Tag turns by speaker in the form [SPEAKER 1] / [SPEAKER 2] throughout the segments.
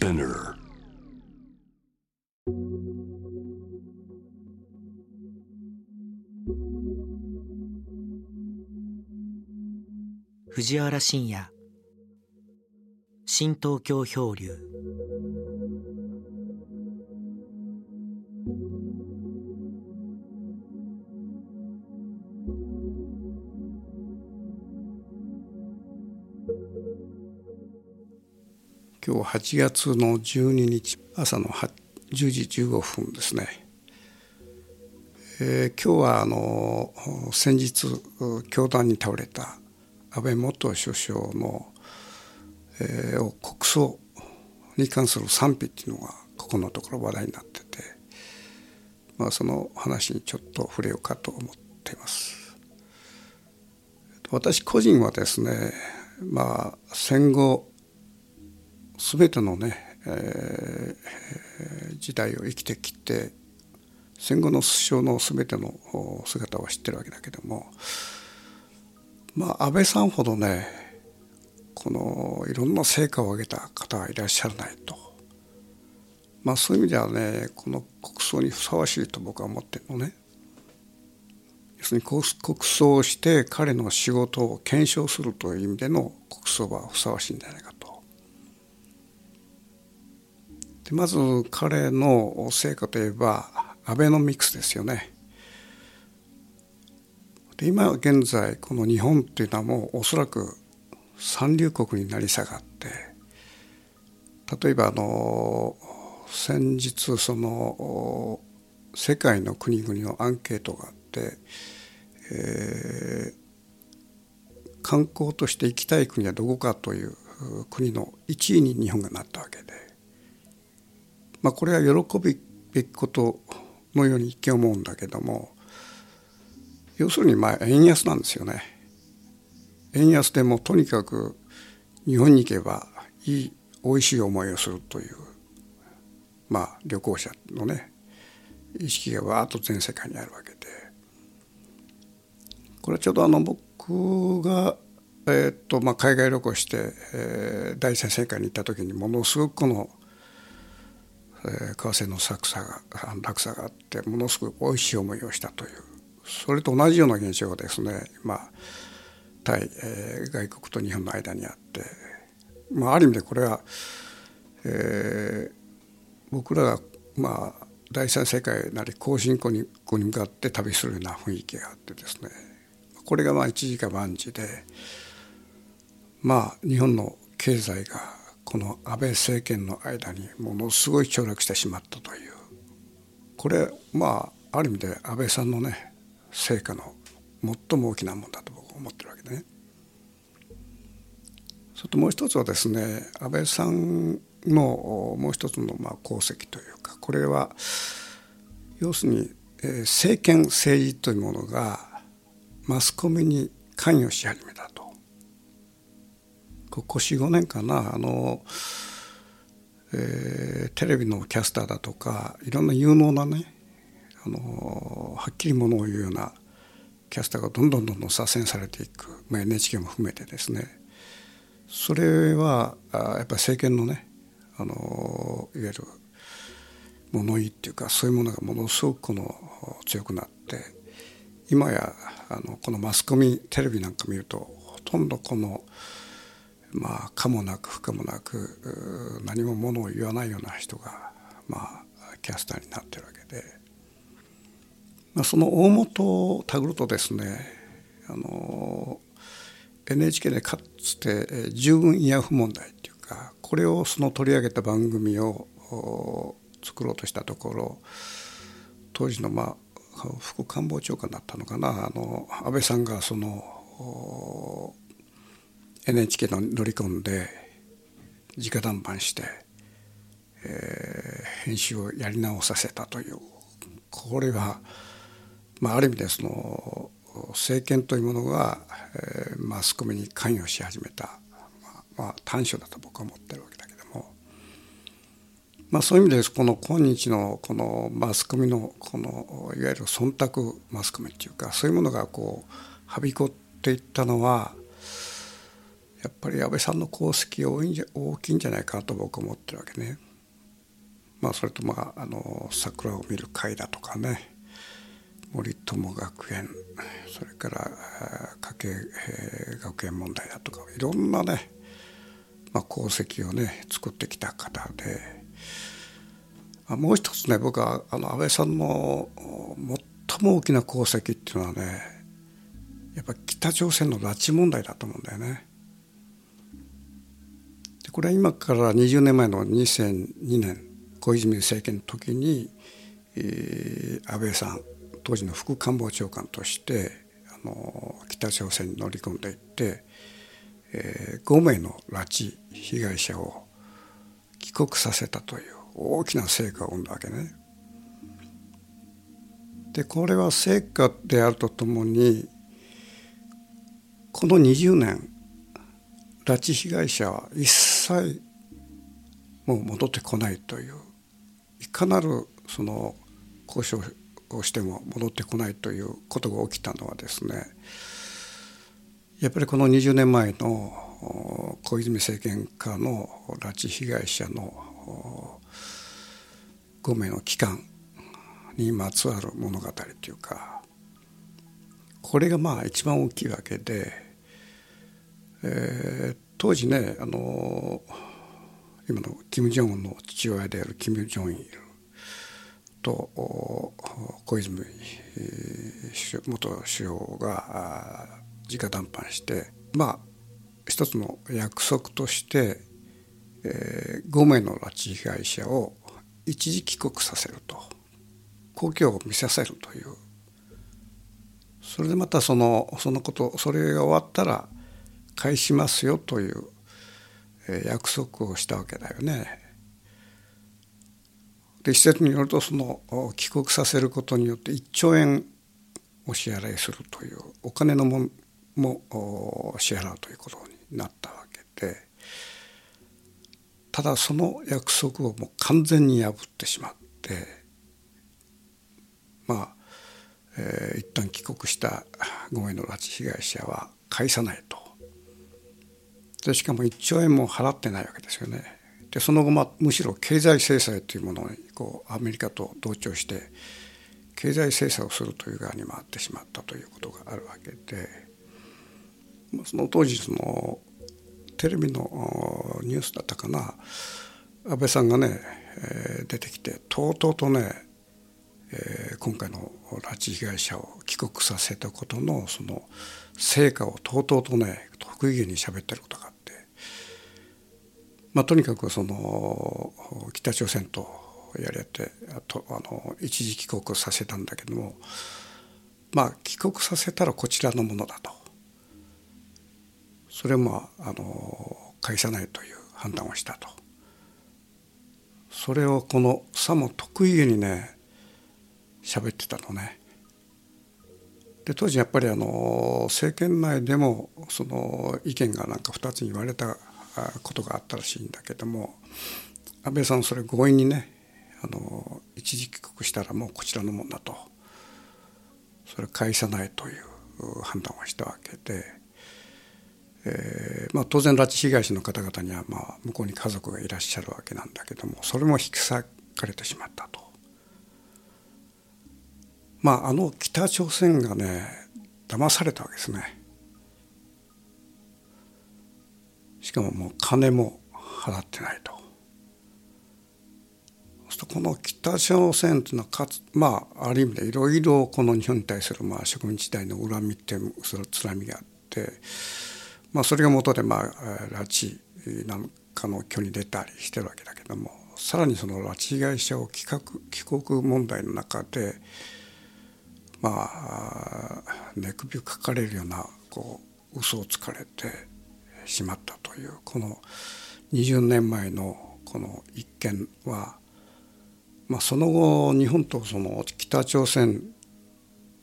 [SPEAKER 1] Spinner.
[SPEAKER 2] 藤原信也新東京漂流
[SPEAKER 3] 今日8月の12日朝の10時15分ですね、えー、今日はあの先日教団に倒れた安倍元首相の、えー、国葬に関する賛否っていうのがここのところ話題になってて、まあ、その話にちょっと触れようかと思っています。私個人はですねまあ戦後全てのね、えー、時代を生きてきて戦後の首相の全ての姿を知ってるわけだけどもまあ安倍さんほどねこのいろんな成果を上げた方はいらっしゃらないと。まあそういう意味ではねこの国葬にふさわしいと僕は思ってるのね。要するに国葬をして彼の仕事を検証するという意味での国葬はふさわしいんじゃないかと。でまず彼の成果といえばアベノミクスですよね。で今現在この日本っていうのはもうおそらく三流国になり下がって例えばあの先日その世界の国々のアンケートがあって、えー、観光として行きたい国はどこかという国の1位に日本がなったわけで。まあ、これは喜ぶべきことのように一見思うんだけども要するにまあ円安なんですよね。円安でもとにかく日本に行けばいい美味しい思いをするというまあ旅行者のね意識がわーっと全世界にあるわけでこれはちょうどあの僕が、えー、っとまあ、海外旅行して、えー、第三世界に行った時にものすごくこの為替の落差が落差があってものすごく美味しい思いをしたという。それと同じような現象がですね今対、えー、外国と日本の間にあって、まあ、ある意味でこれは、えー、僕らがまあ第三世界なり後進国に向かって旅するような雰囲気があってですねこれがまあ一時か万事でまあ日本の経済がこの安倍政権の間にものすごい凋落してしまったというこれまあある意味で安倍さんのね成果の最も大きなもんだと僕は思ってるわけでね。それともう一つはですね安倍さんのもう一つのまあ功績というかこれは要するに政権政治というものがマスコミに関与し始めたと。ここ45年かなあの、えー、テレビのキャスターだとかいろんな有能なねあのはっきりものを言うようなキャスターがどんどんどんどん左遷されていく、まあ、NHK も含めてですね。それはあやっぱり政権のねあのいわゆる物言いっていうかそういうものがものすごくこの強くなって今やあのこのマスコミテレビなんか見るとほとんどこのまあ可もなく不可もなく何もものを言わないような人がまあキャスターになってるわけで、まあ、その大元をたぐるとですねあの NHK でかつて従軍慰安婦問題っていうかこれをその取り上げた番組を作ろうとしたところ当時のまあ副官房長官だったのかなあの安倍さんがその NHK の乗り込んで直談判して、えー、編集をやり直させたという。これは、まあ、ある意味でその政権というものが、えー、マスコミに関与し始めた、まあ、まあ、短所だと僕は思ってるわけだけども、まあ、そういう意味でこの今日のこのマスコミのこのいわゆる忖度マスコミっていうかそういうものがこうはびこっていったのはやっぱり安倍さんの功績大いんじゃ大きいんじゃないかなと僕は思ってるわけね。まあ、それとまああの桜を見る会だとかね森友学園それから家計学園問題だとかいろんなね、まあ、功績をね作ってきた方であもう一つね僕はあの安倍さんの最も大きな功績っていうのはねやっぱ北朝鮮の拉致問題だと思うんだよね。これは今から20年前の2002年小泉政権の時に、えー、安倍さん当時の副官房長官としてあの北朝鮮に乗り込んでいって、えー、5名の拉致被害者を帰国させたという大きな成果を生んだわけね。でこれは成果であるとともにこの20年拉致被害者は一切もう戻ってこないといういかなるその交渉をしても戻ってこないということが起きたのはですねやっぱりこの20年前の小泉政権下の拉致被害者の5名の期間にまつわる物語というかこれがまあ一番大きいわけで、えー、当時ねあの今の金正恩の父親である金正日と小泉元首相が直談判してまあ一つの約束として、えー、5名の拉致被害者を一時帰国させると。故郷を見させるという。それでまたそのそのことそれが終わったら返しますよという約束をしたわけだよね。で施設によるとその帰国させることによって1兆円お支払いするというお金のもも支払うということになったわけでただその約束をもう完全に破ってしまってまあ、えー、一旦帰国した5名の拉致被害者は返さないでしかも1兆円も払ってないわけですよね。でその後、まあ、むしろ経済制裁というものにこうアメリカと同調して経済制裁をするという側に回ってしまったということがあるわけでその当時そのテレビのニュースだったかな安倍さんがね、えー、出てきてとうとうとね、えー、今回の拉致被害者を帰国させたことのその成果をとうとうとね得意げに喋ってることがあって、まあ、とにかくその北朝鮮とやり合ってあとあの一時帰国させたんだけどもまあ帰国させたらこちらのものだと。それもあの返さないという判断をしたと。それをこのさも得意げにね喋ってたのね。で当時やっぱりあの政権内でもその意見がなんか2つに言われたことがあったらしいんだけども安倍さんそれ強引にねあの一時帰国したらもうこちらのもんだとそれ返さないという判断をしたわけで、えーまあ、当然拉致被害者の方々にはまあ向こうに家族がいらっしゃるわけなんだけどもそれも引き裂かれてしまったと。まああの北朝鮮がね騙されたわけですね。しかももう金も払ってないと。この北朝鮮というのはかつまあある意味でいろいろこの日本に対するまあ植民地時代の恨みってそのつらみがあって、まあ、それが元でまあ拉致なんかの挙に出たりしてるわけだけどもさらにその拉致被害者を帰国帰国問題の中でまあ寝首をかかれるようなこう嘘をつかれてしまったというこの20年前のこの一件は、まあ、その後日本とその北朝鮮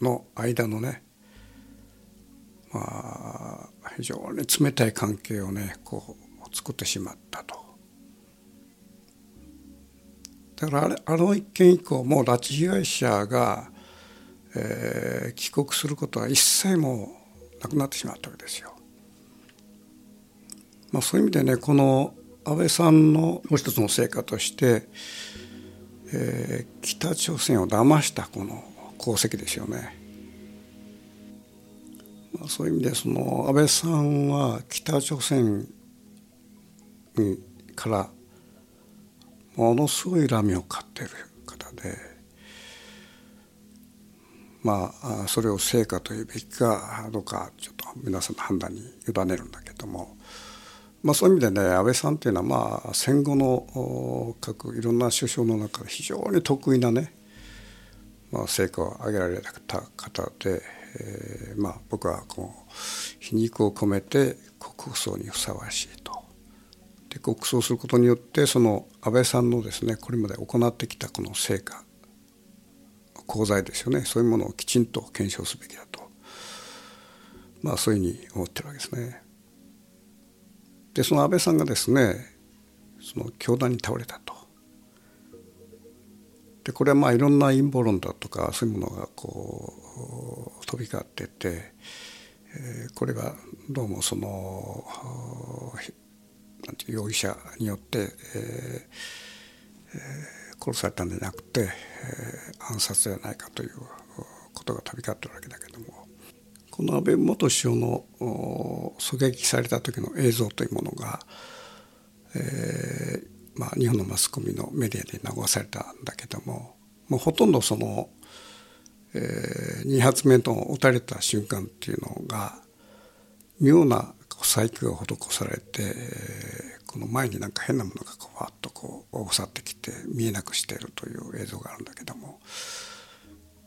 [SPEAKER 3] の間のねまあ非常に冷たい関係をねこう作ってしまったと。だからあれあの一件以降もう拉致被害者がえー、帰国することは一切もうなくなってしまったわけですよ。まあ、そういう意味でねこの安倍さんのもう一つの成果として、えー、北朝鮮を騙したこの功績ですよね。まあ、そういう意味でその安倍さんは北朝鮮からものすごい恨みを買ってる方でまあそれを成果というべきかどうかちょっと皆さんの判断に委ねるんだけども。まあ、そういう意味でね安倍さんっていうのはまあ戦後の各いろんな首相の中で非常に得意なね、まあ、成果を上げられた方で、えー、まあ僕はこう皮肉を込めて国葬にふさわしいと。で国葬することによってその安倍さんのですねこれまで行ってきたこの成果功罪ですよねそういうものをきちんと検証すべきだとまあそういうふうに思ってるわけですね。でその安倍さんがですねその教団に倒れたと。でこれはまあいろんな陰謀論だとかそういうものがこう飛び交ってて、えー、これがどうもそのなんて容疑者によって、えーえー、殺されたんじゃなくて、えー、暗殺ではないかということが飛び交ってるわけだけども。この安倍元首相の狙撃された時の映像というものが、えーまあ、日本のマスコミのメディアに流されたんだけどももうほとんどその、えー、2発目と撃たれた瞬間っていうのが妙な細工が施されて、この前になんか変なものがこうわっとこう去ってきて見えなくしているという映像があるんだけども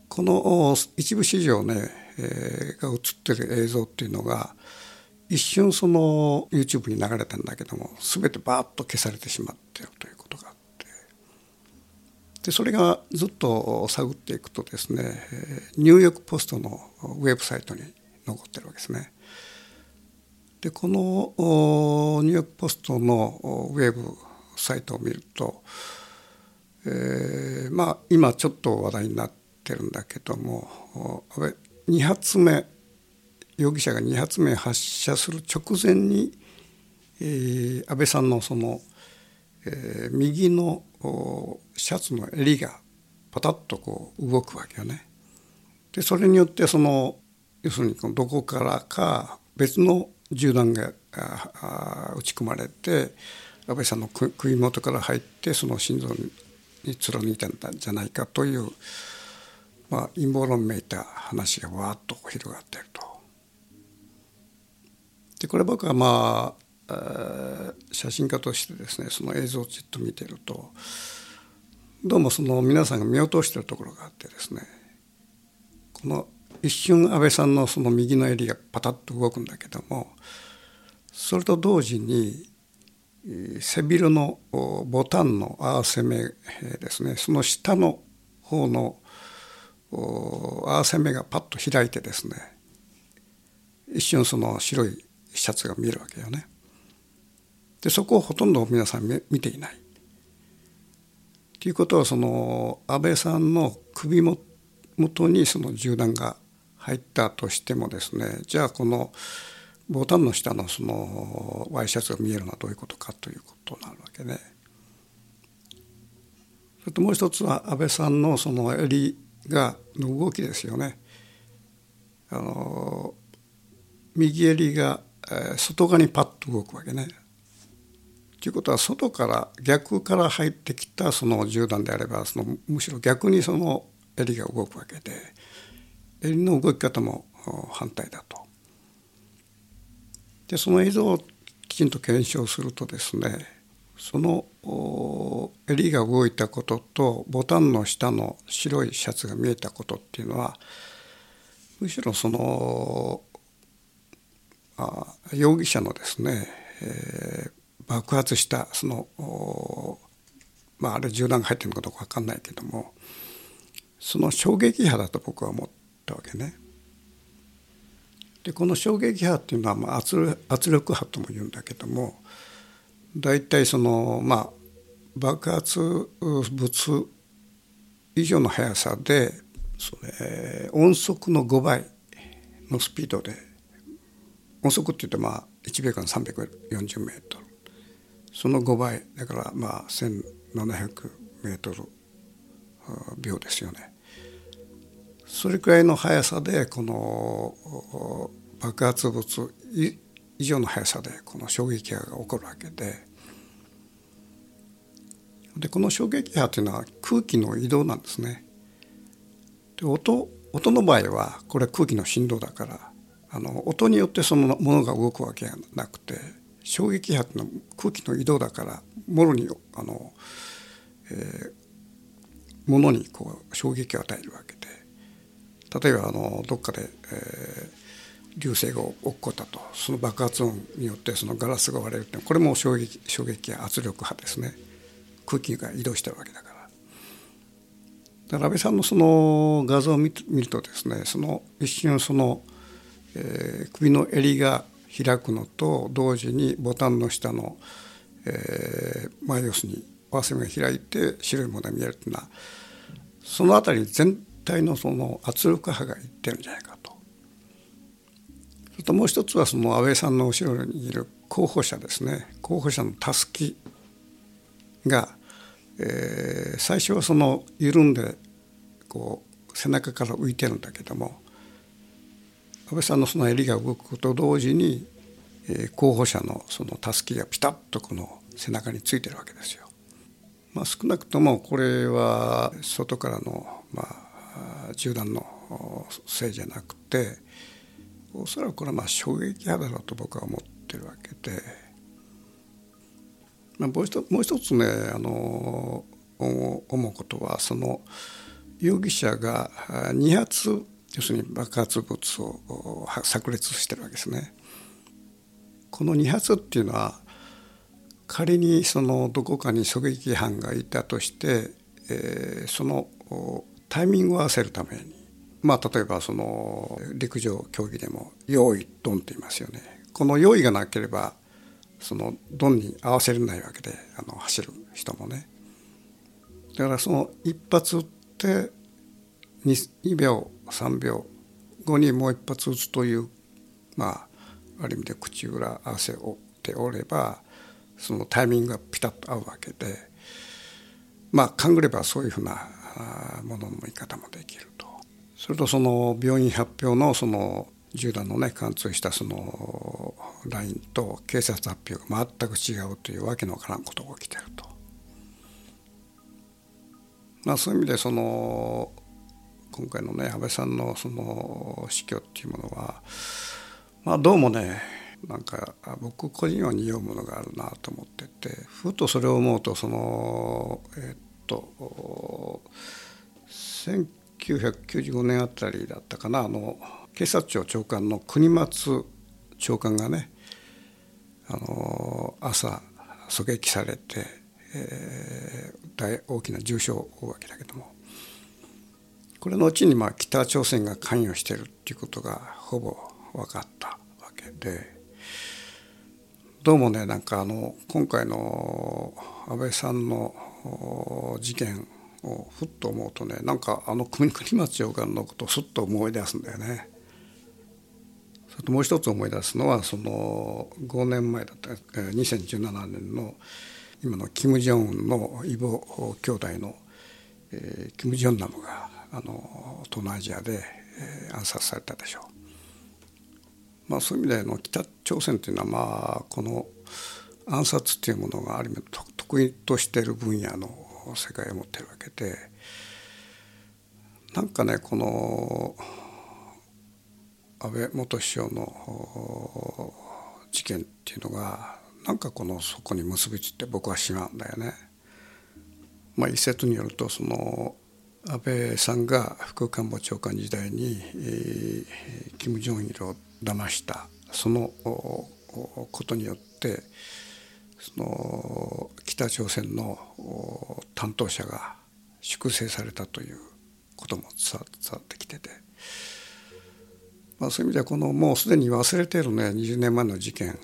[SPEAKER 3] この一部始終ねえー、が映ってる映像っていうのが一瞬その YouTube に流れたんだけども全てバーッと消されてしまっているということがあってでそれがずっと探っていくとですねニューヨーク・ポストのウェブサイトに残ってるわけですね。でこのニューヨーク・ポストのウェブサイトを見ると、えー、まあ今ちょっと話題になってるんだけども安倍2発目容疑者が2発目発射する直前に、えー、安倍さんのその、えー、右のシャツの襟がパタッとこう動くわけよね。でそれによってその要するにどこからか別の銃弾が撃ち込まれて安倍さんの首元から入ってその心臓に貫いたんじゃないかというまあ、陰謀論めいた話がわーっと広がっていると。でこれ僕はまあ写真家としてですねその映像をじっと見てるとどうもその皆さんが見落としてるところがあってですねこの一瞬安倍さんのその右の襟がパタッと動くんだけどもそれと同時に背広のボタンの合わせ目ですねその下の方の合わせ目がパッと開いてですね一瞬その白いシャツが見えるわけよね。でそこをほとんど皆さん見ていない。ということはその安倍さんの首元にその銃弾が入ったとしてもですねじゃあこのボタンの下のそのワイシャツが見えるのはどういうことかということになるわけね。それともう一つは安倍さんのその襟がの動きですよね。あの右襟が外側にパッと動くわけね。ということは外から逆から入ってきたその銃弾であればそのむしろ逆にその襟が動くわけでの動き方も反対だと。でその映像をきちんと検証するとですねその襟が動いたこととボタンの下の白いシャツが見えたことっていうのはむしろそのあ容疑者のですね、えー、爆発したそのまああれ銃弾が入ってるのかどうか分かんないけどもその衝撃波だと僕は思ってたわけね。でこの衝撃波っていうのは、まあ、圧圧力波とも言うんだけども大体そのまあ爆発物以上の速さでそれ音速の5倍のスピードで音速って言ってまあ1秒間340メートルその5倍だからまあ1700メートル秒ですよね。それくらいの速さでこの爆発物以上の速さでこの衝撃波が起こるわけででこの衝撃波というのは空気の移動なんですね。で音音の場合はこれ空気の振動だからあの音によってそのものが動くわけがなくて衝撃波っていうのは空気の移動だからもろにあの、えー、ものにこう衝撃を与えるわけ例えばあのどっかで、えー、流星が起こったとその爆発音によってそのガラスが割れるってこれも衝撃衝撃や圧力波ですね空気が移動してるわけだから。だから安倍さんのその画像を見るとですねその一瞬その、えー、首の襟が開くのと同時にボタンの下の、えー、まあ要するに合わせ目が開いて白いものが見えるっていうのはその辺り全体のその圧力波がいってるんじゃないかと。それともう一つはその安倍さんの後ろにいる候補者ですね候補者のたすきが、えー、最初はその緩んでこう背中から浮いてるんだけども安倍さんのその襟が動くと同時に、えー、候補者のそのたすきがピタッとこの背中についてるわけですよ。まあ、少なくともこれは外からの、まあ、銃弾のせいじゃなくておそらくこれはまあ衝撃波だろうと僕は思ってるわけで。まあ、もう一もう一つねあの思うことはその容疑者が2発要するに爆発物を炸裂してるわけですね。この2発っていうのは仮にそのどこかに狙撃犯がいたとして、えー、そのタイミングを合わせるためにまあ例えばその陸上競技でも「用意ドン」って言いますよね。この用意がなければそのドンに合わせれないわけであの走る人もねだからその一発撃って 2, 秒3秒後にもう一発撃つというまあある意味で口裏合わせをておればそのタイミングがピタッと合うわけでまあ勘ぐればそういうふうなものの見方もできると。それとその病院発表のその銃弾のね貫通したそのラインと警察発表が全く違うというわけのわからんことが起きてると。まあそういう意味でその今回のね安倍さんのその死去っていうものはまあどうもねなんか僕個人は匂うものがあるなと思っててふとそれを思うとそのえっと1995年あたりだったかなあの警察庁長官の国松長官がねあの朝狙撃されて、えー、大大きな重傷を負うわけだけどもこれのうちにまあ北朝鮮が関与してるっていうことがほぼ分かったわけでどうもねなんかあの今回の安倍さんの事件をふっと思うとねなんかあの国松長官のことをすっと思い出すんだよね。それともう一つ思い出すのはその5年前だった2017年の今のキム・ジョンウンの異母兄弟の、えー、キム・ジョンナムがあの東南アジアで、えー、暗殺されたでしょう。まあ、そういう意味での北朝鮮というのはまあこの暗殺というものがある意味得意としている分野の世界を持っているわけでなんかねこの安倍元首相の事件っていうのがなんかこのそこに結びついて僕はしまうんだよね。まあ、一説によるとその安倍さんが副官房長官時代に、えー、金正日を騙したそのことによってその北朝鮮の担当者が粛清されたということも伝わってきてて。まあ、そういう意味ではこのもうすでに忘れているね20年前の事件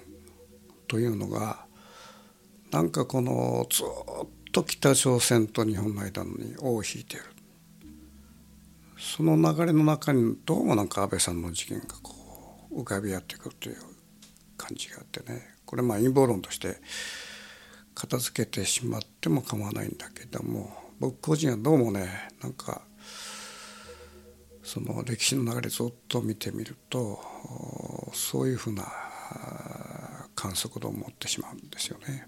[SPEAKER 3] というのがなんかこのずっと北朝鮮と日本の間に尾を引いているその流れの中にどうもなんか安倍さんの事件がこう浮かび合ってくるという感じがあってねこれまあ陰謀論として片付けてしまっても構わないんだけども僕個人はどうもねなんかその歴史の流れずっと見てみるとそういうふうな観測度を持ってしまうんですよね。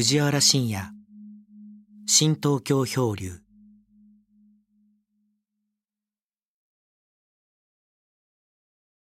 [SPEAKER 2] 藤原信也。新東京漂流。